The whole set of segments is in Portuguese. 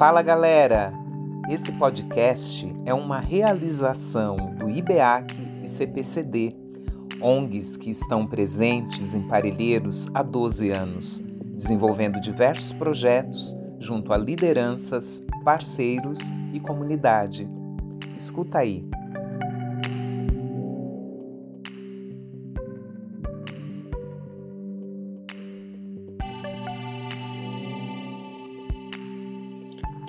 Fala galera! Esse podcast é uma realização do IBEAC e CPCD, ONGs que estão presentes em Parelheiros há 12 anos, desenvolvendo diversos projetos junto a lideranças, parceiros e comunidade. Escuta aí.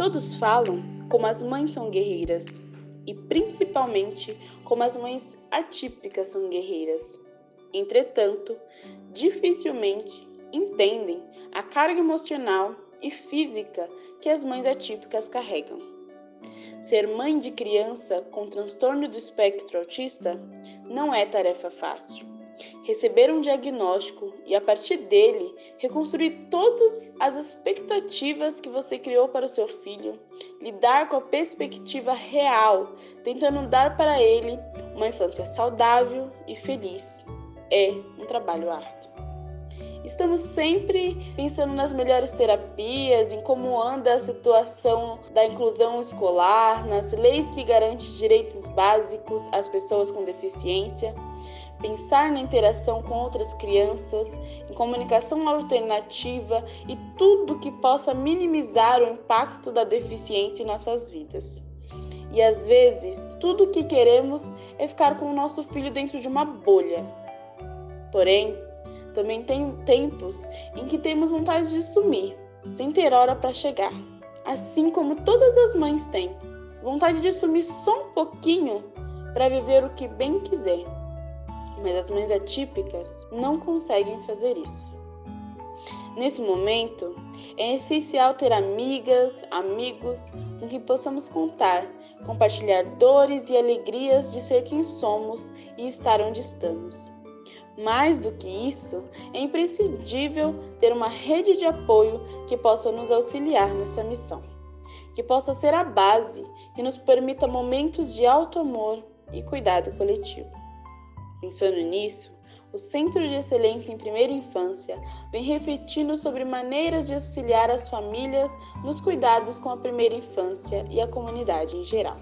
Todos falam como as mães são guerreiras e principalmente como as mães atípicas são guerreiras. Entretanto, dificilmente entendem a carga emocional e física que as mães atípicas carregam. Ser mãe de criança com transtorno do espectro autista não é tarefa fácil receber um diagnóstico e, a partir dele, reconstruir todas as expectativas que você criou para o seu filho, lidar com a perspectiva real, tentando dar para ele uma infância saudável e feliz. É um trabalho árduo. Estamos sempre pensando nas melhores terapias, em como anda a situação da inclusão escolar, nas leis que garantem direitos básicos às pessoas com deficiência pensar na interação com outras crianças, em comunicação alternativa e tudo que possa minimizar o impacto da deficiência em nossas vidas. E às vezes, tudo o que queremos é ficar com o nosso filho dentro de uma bolha. Porém, também tem tempos em que temos vontade de sumir, sem ter hora para chegar. Assim como todas as mães têm, vontade de sumir só um pouquinho para viver o que bem quiser mas as mães atípicas não conseguem fazer isso. Nesse momento, é essencial ter amigas, amigos com quem possamos contar, compartilhar dores e alegrias de ser quem somos e estar onde estamos. Mais do que isso, é imprescindível ter uma rede de apoio que possa nos auxiliar nessa missão, que possa ser a base que nos permita momentos de alto amor e cuidado coletivo. Pensando nisso, o Centro de Excelência em Primeira Infância vem refletindo sobre maneiras de auxiliar as famílias nos cuidados com a primeira infância e a comunidade em geral.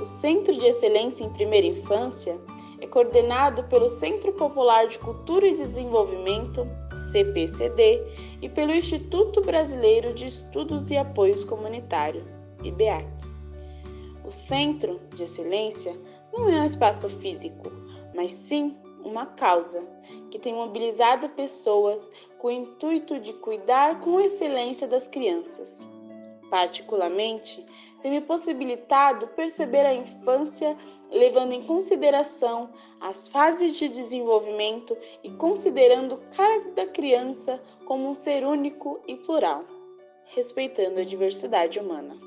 O Centro de Excelência em Primeira Infância é coordenado pelo Centro Popular de Cultura e Desenvolvimento, CPCD, e pelo Instituto Brasileiro de Estudos e Apoios Comunitário, IBEAC. O Centro de Excelência não é um espaço físico, mas sim uma causa que tem mobilizado pessoas com o intuito de cuidar com excelência das crianças. Particularmente, tem me possibilitado perceber a infância levando em consideração as fases de desenvolvimento e considerando cada criança como um ser único e plural, respeitando a diversidade humana.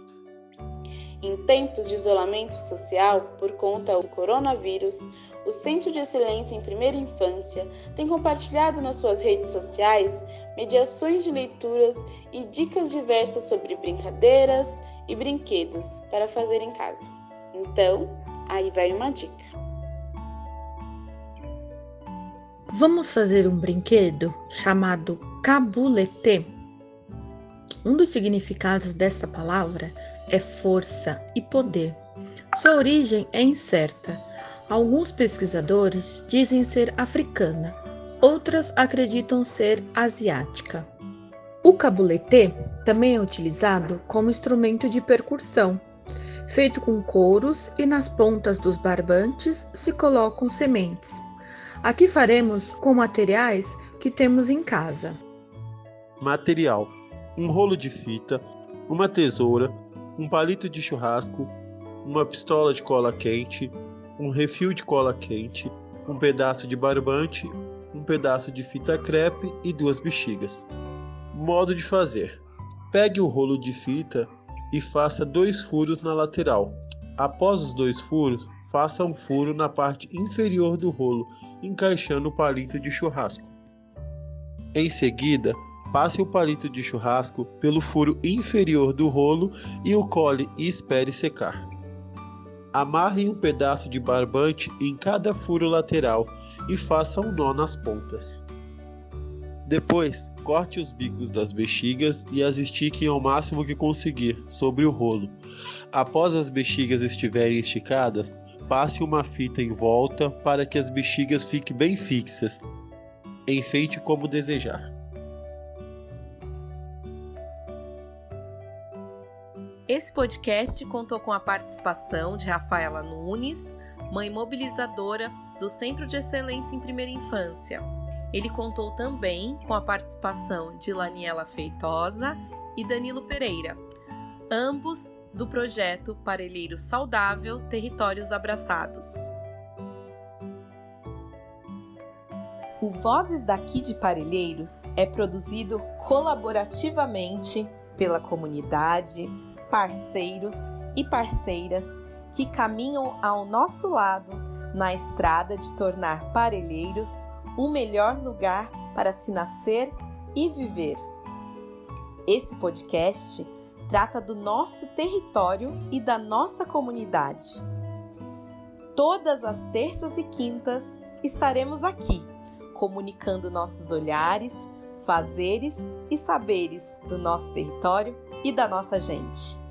Em tempos de isolamento social por conta do coronavírus, o Centro de Excelência em Primeira Infância tem compartilhado nas suas redes sociais mediações de leituras e dicas diversas sobre brincadeiras e brinquedos para fazer em casa. Então, aí vai uma dica. Vamos fazer um brinquedo chamado cabulete. Um dos significados dessa palavra é força e poder. Sua origem é incerta Alguns pesquisadores dizem ser africana, outras acreditam ser asiática. O cabulete também é utilizado como instrumento de percussão, feito com couros e nas pontas dos barbantes se colocam sementes. Aqui faremos com materiais que temos em casa. Material: um rolo de fita, uma tesoura, um palito de churrasco, uma pistola de cola quente, um refil de cola quente, um pedaço de barbante, um pedaço de fita crepe e duas bexigas. Modo de fazer: pegue o rolo de fita e faça dois furos na lateral. Após os dois furos, faça um furo na parte inferior do rolo, encaixando o palito de churrasco. Em seguida, passe o palito de churrasco pelo furo inferior do rolo e o cole e espere secar. Amarre um pedaço de barbante em cada furo lateral e faça um nó nas pontas. Depois, corte os bicos das bexigas e as estiquem ao máximo que conseguir sobre o rolo. Após as bexigas estiverem esticadas, passe uma fita em volta para que as bexigas fiquem bem fixas. Enfeite como desejar. Esse podcast contou com a participação de Rafaela Nunes, mãe mobilizadora do Centro de Excelência em Primeira Infância. Ele contou também com a participação de Laniela Feitosa e Danilo Pereira, ambos do projeto Parelheiro Saudável Territórios Abraçados. O Vozes daqui de Parelheiros é produzido colaborativamente pela comunidade, parceiros e parceiras que caminham ao nosso lado na estrada de tornar Parelheiros o melhor lugar para se nascer e viver. Esse podcast trata do nosso território e da nossa comunidade. Todas as terças e quintas estaremos aqui, comunicando nossos olhares, fazeres e saberes do nosso território e da nossa gente.